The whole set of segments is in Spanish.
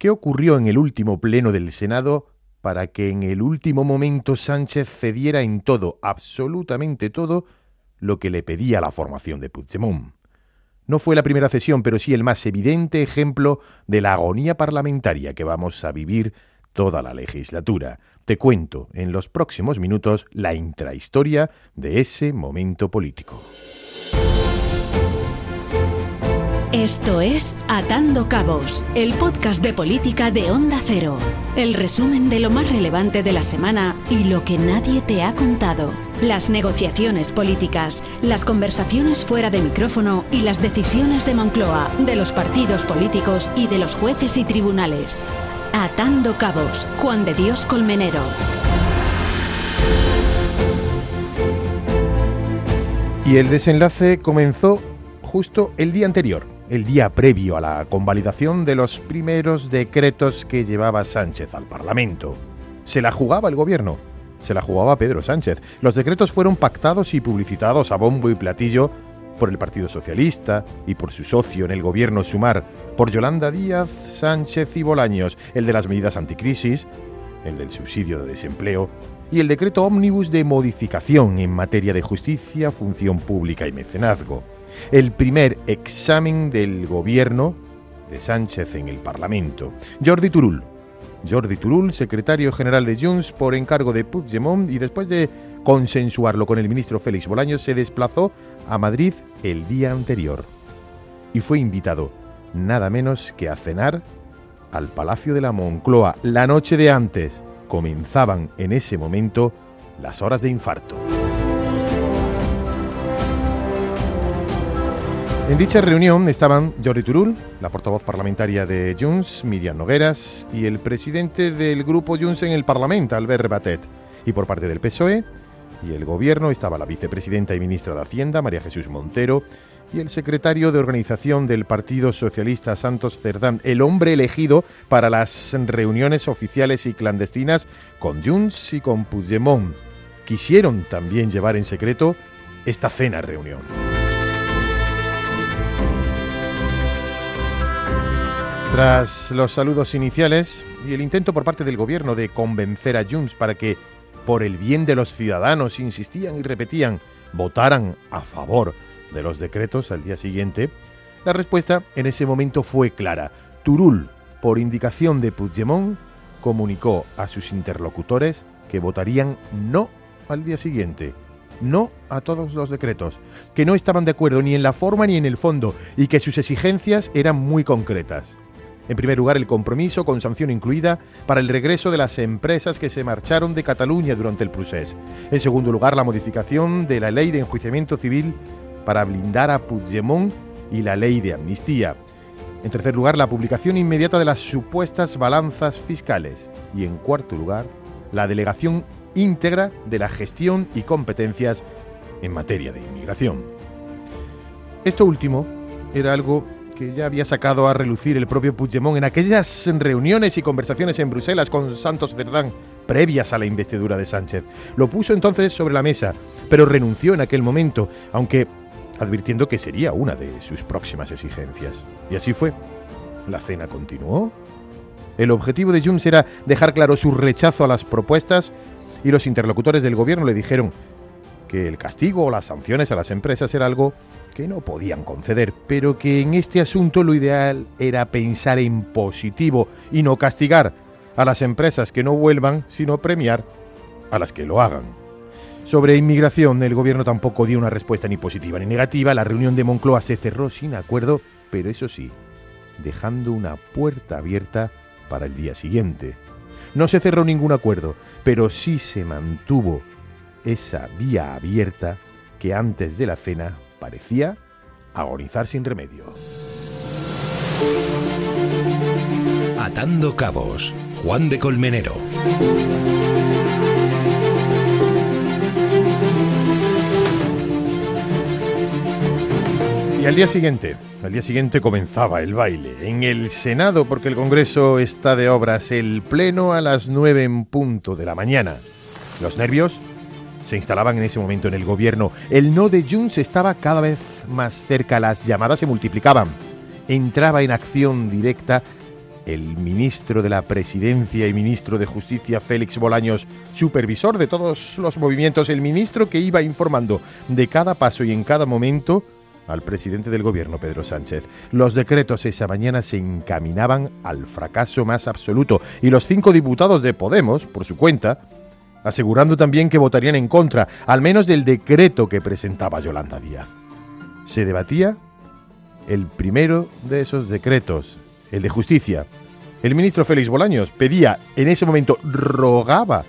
¿Qué ocurrió en el último pleno del Senado para que en el último momento Sánchez cediera en todo, absolutamente todo, lo que le pedía la formación de Puigdemont? No fue la primera cesión, pero sí el más evidente ejemplo de la agonía parlamentaria que vamos a vivir toda la legislatura. Te cuento en los próximos minutos la intrahistoria de ese momento político. Esto es Atando Cabos, el podcast de política de Onda Cero. El resumen de lo más relevante de la semana y lo que nadie te ha contado. Las negociaciones políticas, las conversaciones fuera de micrófono y las decisiones de Moncloa, de los partidos políticos y de los jueces y tribunales. Atando Cabos, Juan de Dios Colmenero. Y el desenlace comenzó justo el día anterior, el día previo a la convalidación de los primeros decretos que llevaba Sánchez al Parlamento. Se la jugaba el gobierno, se la jugaba Pedro Sánchez. Los decretos fueron pactados y publicitados a bombo y platillo por el Partido Socialista y por su socio en el gobierno Sumar, por Yolanda Díaz, Sánchez y Bolaños, el de las medidas anticrisis, el del subsidio de desempleo y el decreto ómnibus de modificación en materia de justicia, función pública y mecenazgo el primer examen del gobierno de Sánchez en el Parlamento. Jordi Turul. Jordi Turul, secretario general de Junts por encargo de Puigdemont y después de consensuarlo con el ministro Félix Bolaños se desplazó a Madrid el día anterior y fue invitado nada menos que a cenar al Palacio de la Moncloa la noche de antes. Comenzaban en ese momento las horas de infarto. En dicha reunión estaban Jordi Turul, la portavoz parlamentaria de Junts, Miriam Nogueras, y el presidente del grupo Junts en el Parlamento, Albert Batet. Y por parte del PSOE y el gobierno estaba la vicepresidenta y ministra de Hacienda, María Jesús Montero, y el secretario de organización del Partido Socialista, Santos Cerdán, el hombre elegido para las reuniones oficiales y clandestinas con Junts y con Puigdemont. Quisieron también llevar en secreto esta cena reunión. Tras los saludos iniciales y el intento por parte del gobierno de convencer a Junts para que, por el bien de los ciudadanos, insistían y repetían, votaran a favor de los decretos al día siguiente, la respuesta en ese momento fue clara. Turul, por indicación de Puigdemont, comunicó a sus interlocutores que votarían no al día siguiente, no a todos los decretos, que no estaban de acuerdo ni en la forma ni en el fondo y que sus exigencias eran muy concretas. En primer lugar, el compromiso, con sanción incluida, para el regreso de las empresas que se marcharon de Cataluña durante el procés. En segundo lugar, la modificación de la ley de enjuiciamiento civil para blindar a Puigdemont y la ley de amnistía. En tercer lugar, la publicación inmediata de las supuestas balanzas fiscales. Y en cuarto lugar, la delegación íntegra de la gestión y competencias en materia de inmigración. Esto último era algo que ya había sacado a relucir el propio Puigdemont en aquellas reuniones y conversaciones en Bruselas con Santos Cerdán previas a la investidura de Sánchez. Lo puso entonces sobre la mesa, pero renunció en aquel momento, aunque advirtiendo que sería una de sus próximas exigencias. Y así fue. La cena continuó. El objetivo de Junts era dejar claro su rechazo a las propuestas y los interlocutores del gobierno le dijeron que el castigo o las sanciones a las empresas era algo que no podían conceder, pero que en este asunto lo ideal era pensar en positivo y no castigar a las empresas que no vuelvan, sino premiar a las que lo hagan. Sobre inmigración, el gobierno tampoco dio una respuesta ni positiva ni negativa. La reunión de Moncloa se cerró sin acuerdo, pero eso sí, dejando una puerta abierta para el día siguiente. No se cerró ningún acuerdo, pero sí se mantuvo esa vía abierta que antes de la cena parecía agonizar sin remedio. Atando Cabos, Juan de Colmenero. Y al día siguiente, al día siguiente comenzaba el baile. En el Senado, porque el Congreso está de obras, el Pleno a las nueve en punto de la mañana. Los nervios se instalaban en ese momento en el gobierno. El no de Junts estaba cada vez más cerca, las llamadas se multiplicaban. Entraba en acción directa el ministro de la Presidencia y ministro de Justicia Félix Bolaños, supervisor de todos los movimientos, el ministro que iba informando de cada paso y en cada momento al presidente del gobierno, Pedro Sánchez. Los decretos esa mañana se encaminaban al fracaso más absoluto y los cinco diputados de Podemos, por su cuenta, asegurando también que votarían en contra, al menos del decreto que presentaba Yolanda Díaz. Se debatía el primero de esos decretos, el de justicia. El ministro Félix Bolaños pedía, en ese momento rogaba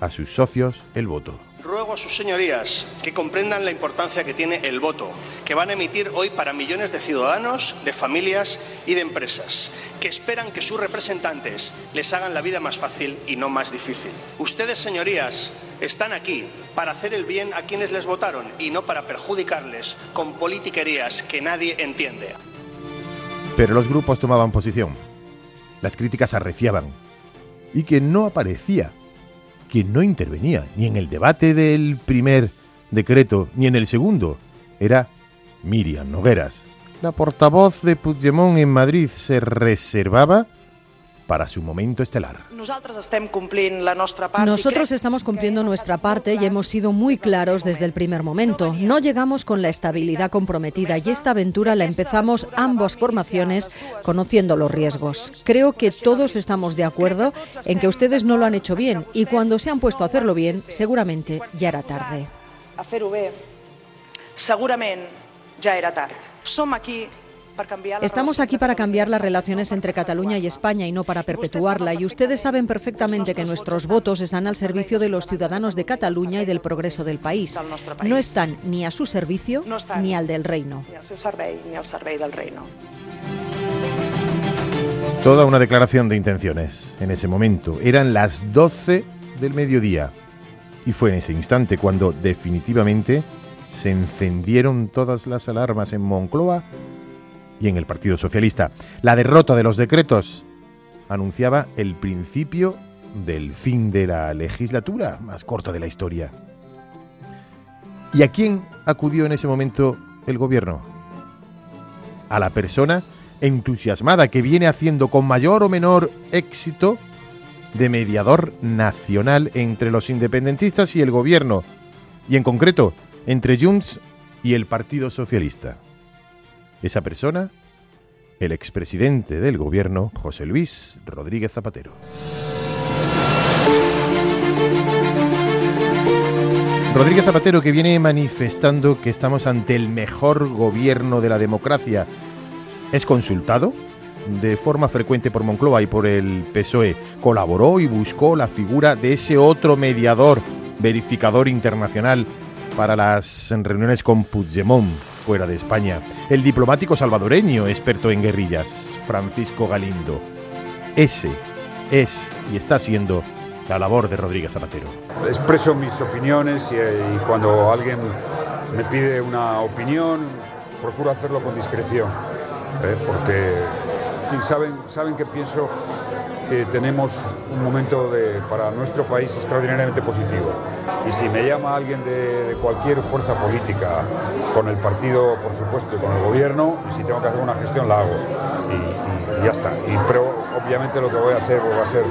a sus socios el voto. Ruego a sus señorías que comprendan la importancia que tiene el voto que van a emitir hoy para millones de ciudadanos, de familias y de empresas, que esperan que sus representantes les hagan la vida más fácil y no más difícil. Ustedes, señorías, están aquí para hacer el bien a quienes les votaron y no para perjudicarles con politiquerías que nadie entiende. Pero los grupos tomaban posición. Las críticas arreciaban. Y quien no aparecía quien no intervenía ni en el debate del primer decreto ni en el segundo era Miriam Nogueras. La portavoz de Puigdemont en Madrid se reservaba para su momento estelar. Nosotros estamos cumpliendo nuestra parte y hemos sido muy claros desde el primer momento. No llegamos con la estabilidad comprometida y esta aventura la empezamos ambas formaciones conociendo los riesgos. Creo que todos estamos de acuerdo en que ustedes no lo han hecho bien y cuando se han puesto a hacerlo bien, seguramente ya era tarde. Seguramente ya era tarde. Somos aquí Estamos aquí para cambiar las relaciones entre Cataluña y España y no para perpetuarla. Y ustedes saben perfectamente que nuestros votos están al servicio de los ciudadanos de Cataluña y del progreso del país. No están ni a su servicio ni al del reino. Toda una declaración de intenciones en ese momento. Eran las 12 del mediodía. Y fue en ese instante cuando definitivamente se encendieron todas las alarmas en Moncloa y en el Partido Socialista. La derrota de los decretos anunciaba el principio del fin de la legislatura más corta de la historia. ¿Y a quién acudió en ese momento el gobierno? A la persona entusiasmada que viene haciendo con mayor o menor éxito de mediador nacional entre los independentistas y el gobierno, y en concreto entre Junts y el Partido Socialista. Esa persona, el expresidente del gobierno, José Luis Rodríguez Zapatero. Rodríguez Zapatero que viene manifestando que estamos ante el mejor gobierno de la democracia. Es consultado de forma frecuente por Moncloa y por el PSOE. Colaboró y buscó la figura de ese otro mediador, verificador internacional para las reuniones con Puigdemont fuera de España. El diplomático salvadoreño experto en guerrillas, Francisco Galindo. Ese es y está siendo la labor de Rodríguez Zapatero. Expreso mis opiniones y, y cuando alguien me pide una opinión, procuro hacerlo con discreción, ¿eh? porque saben, saben que pienso que tenemos un momento para nuestro país extraordinariamente positivo. Y si me llama alguien de, cualquier fuerza política, con el partido, por supuesto, y con el gobierno, y si tengo que hacer una gestión, la hago. Y, ya está. Y, pero obviamente lo que voy a hacer va a ser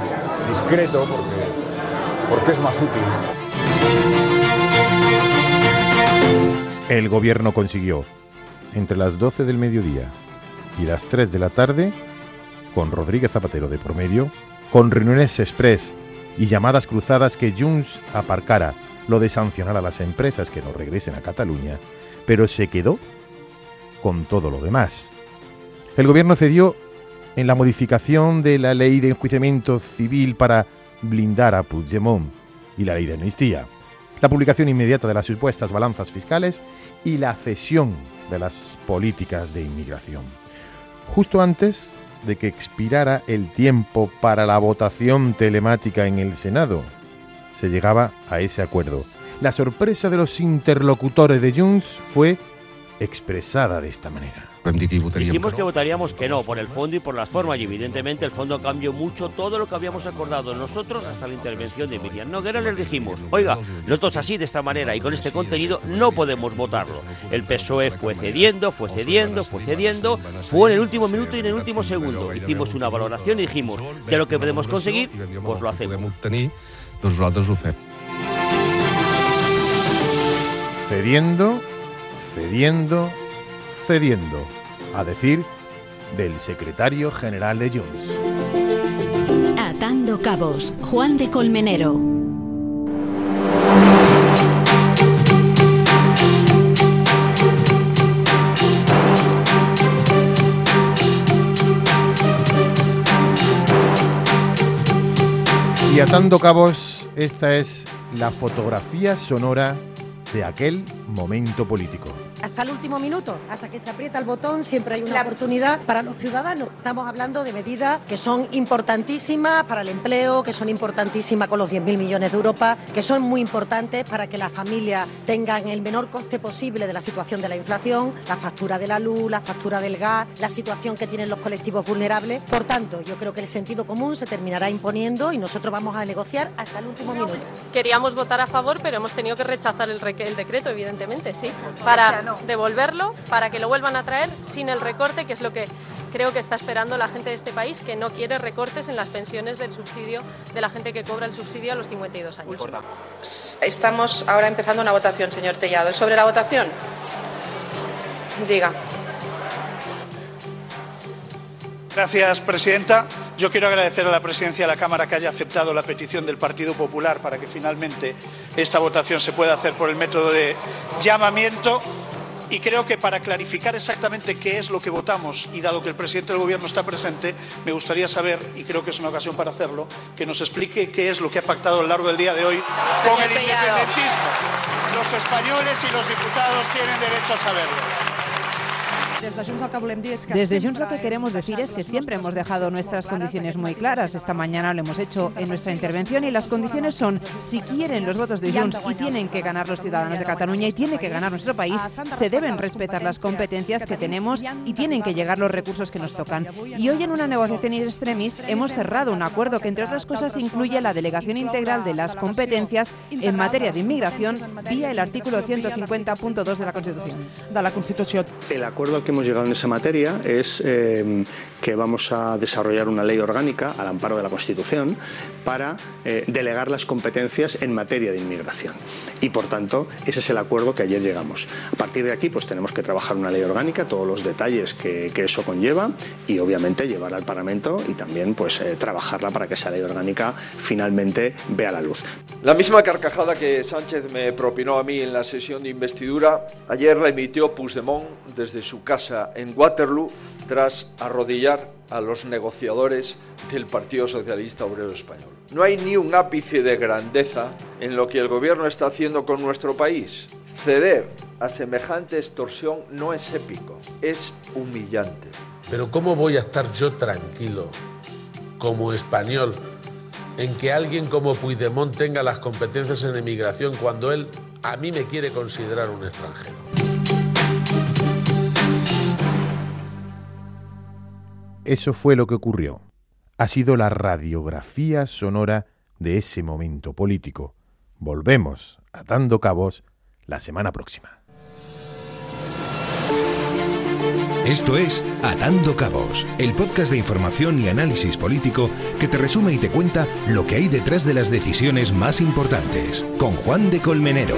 discreto porque, porque es más útil. El gobierno consiguió, entre las 12 del mediodía y las 3 de la tarde, con Rodríguez Zapatero de por medio, con reuniones express y llamadas cruzadas que Junts aparcara lo de sancionar a las empresas que no regresen a Cataluña, pero se quedó con todo lo demás. El gobierno cedió en la modificación de la ley de enjuiciamiento civil para blindar a Puigdemont y la ley de amnistía, la publicación inmediata de las supuestas balanzas fiscales y la cesión de las políticas de inmigración. Justo antes de que expirara el tiempo para la votación telemática en el Senado. Se llegaba a ese acuerdo. La sorpresa de los interlocutores de Junts fue expresada de esta manera. Dijimos que votaríamos que no, por el fondo y por las formas, y evidentemente el fondo cambió mucho todo lo que habíamos acordado nosotros hasta la intervención de Miriam Noguera. Les dijimos, oiga, nosotros así, de esta manera y con este contenido, no podemos votarlo. El PSOE fue cediendo, fue cediendo, fue cediendo, fue en el último minuto y en el último segundo. Hicimos una valoración y dijimos, de lo que podemos conseguir, pues lo hacemos. Cediendo, cediendo, cediendo, a decir del secretario general de Junts. Atando cabos, Juan de Colmenero. Y atando cabos, esta es la fotografía sonora de aquel momento político hasta el último minuto, hasta que se aprieta el botón, siempre hay una oportunidad para los ciudadanos. Estamos hablando de medidas que son importantísimas para el empleo, que son importantísimas con los 10.000 millones de Europa, que son muy importantes para que las familias tengan el menor coste posible de la situación de la inflación, la factura de la luz, la factura del gas, la situación que tienen los colectivos vulnerables. Por tanto, yo creo que el sentido común se terminará imponiendo y nosotros vamos a negociar hasta el último minuto. Queríamos votar a favor, pero hemos tenido que rechazar el, el decreto, evidentemente, sí, para devolverlo para que lo vuelvan a traer sin el recorte, que es lo que creo que está esperando la gente de este país, que no quiere recortes en las pensiones del subsidio de la gente que cobra el subsidio a los 52 años. Estamos ahora empezando una votación, señor Tellado. ¿Sobre la votación? Diga. Gracias, presidenta. Yo quiero agradecer a la presidencia de la Cámara que haya aceptado la petición del Partido Popular para que finalmente esta votación se pueda hacer por el método de llamamiento y creo que para clarificar exactamente qué es lo que votamos y dado que el presidente del Gobierno está presente, me gustaría saber, y creo que es una ocasión para hacerlo, que nos explique qué es lo que ha pactado a lo largo del día de hoy con el independentismo. Los españoles y los diputados tienen derecho a saberlo. Desde Junts lo que queremos decir es que siempre hemos dejado nuestras condiciones muy claras. Esta mañana lo hemos hecho en nuestra intervención y las condiciones son, si quieren los votos de Junts y tienen que ganar los ciudadanos de Cataluña y tiene que ganar nuestro país, se deben respetar las competencias que tenemos y tienen que llegar los recursos que nos tocan. Y hoy en una negociación in extremis hemos cerrado un acuerdo que entre otras cosas incluye la delegación integral de las competencias en materia de inmigración vía el artículo 150.2 de la Constitución. De la Constitución. El acuerdo que hemos llegado en esa materia es eh, que vamos a desarrollar una ley orgánica al amparo de la Constitución para eh, delegar las competencias en materia de inmigración. Y por tanto, ese es el acuerdo que ayer llegamos. A partir de aquí, pues tenemos que trabajar una ley orgánica, todos los detalles que, eso conlleva y obviamente llevarla al Parlamento y también pues eh, trabajarla para que esa ley orgánica finalmente vea la luz. La misma carcajada que Sánchez me propinó a mí en la sesión de investidura, ayer la emitió Puigdemont desde su en Waterloo tras arrodillar a los negociadores del Partido Socialista Obrero Español. No hay ni un ápice de grandeza en lo que el gobierno está haciendo con nuestro país. Ceder a semejante extorsión no es épico, es humillante. Pero ¿cómo voy a estar yo tranquilo como español en que alguien como Puigdemont tenga las competencias en emigración cuando él a mí me quiere considerar un extranjero? Eso fue lo que ocurrió. Ha sido la radiografía sonora de ese momento político. Volvemos atando cabos la semana próxima. Esto es Atando Cabos, el podcast de información y análisis político que te resume y te cuenta lo que hay detrás de las decisiones más importantes, con Juan de Colmenero.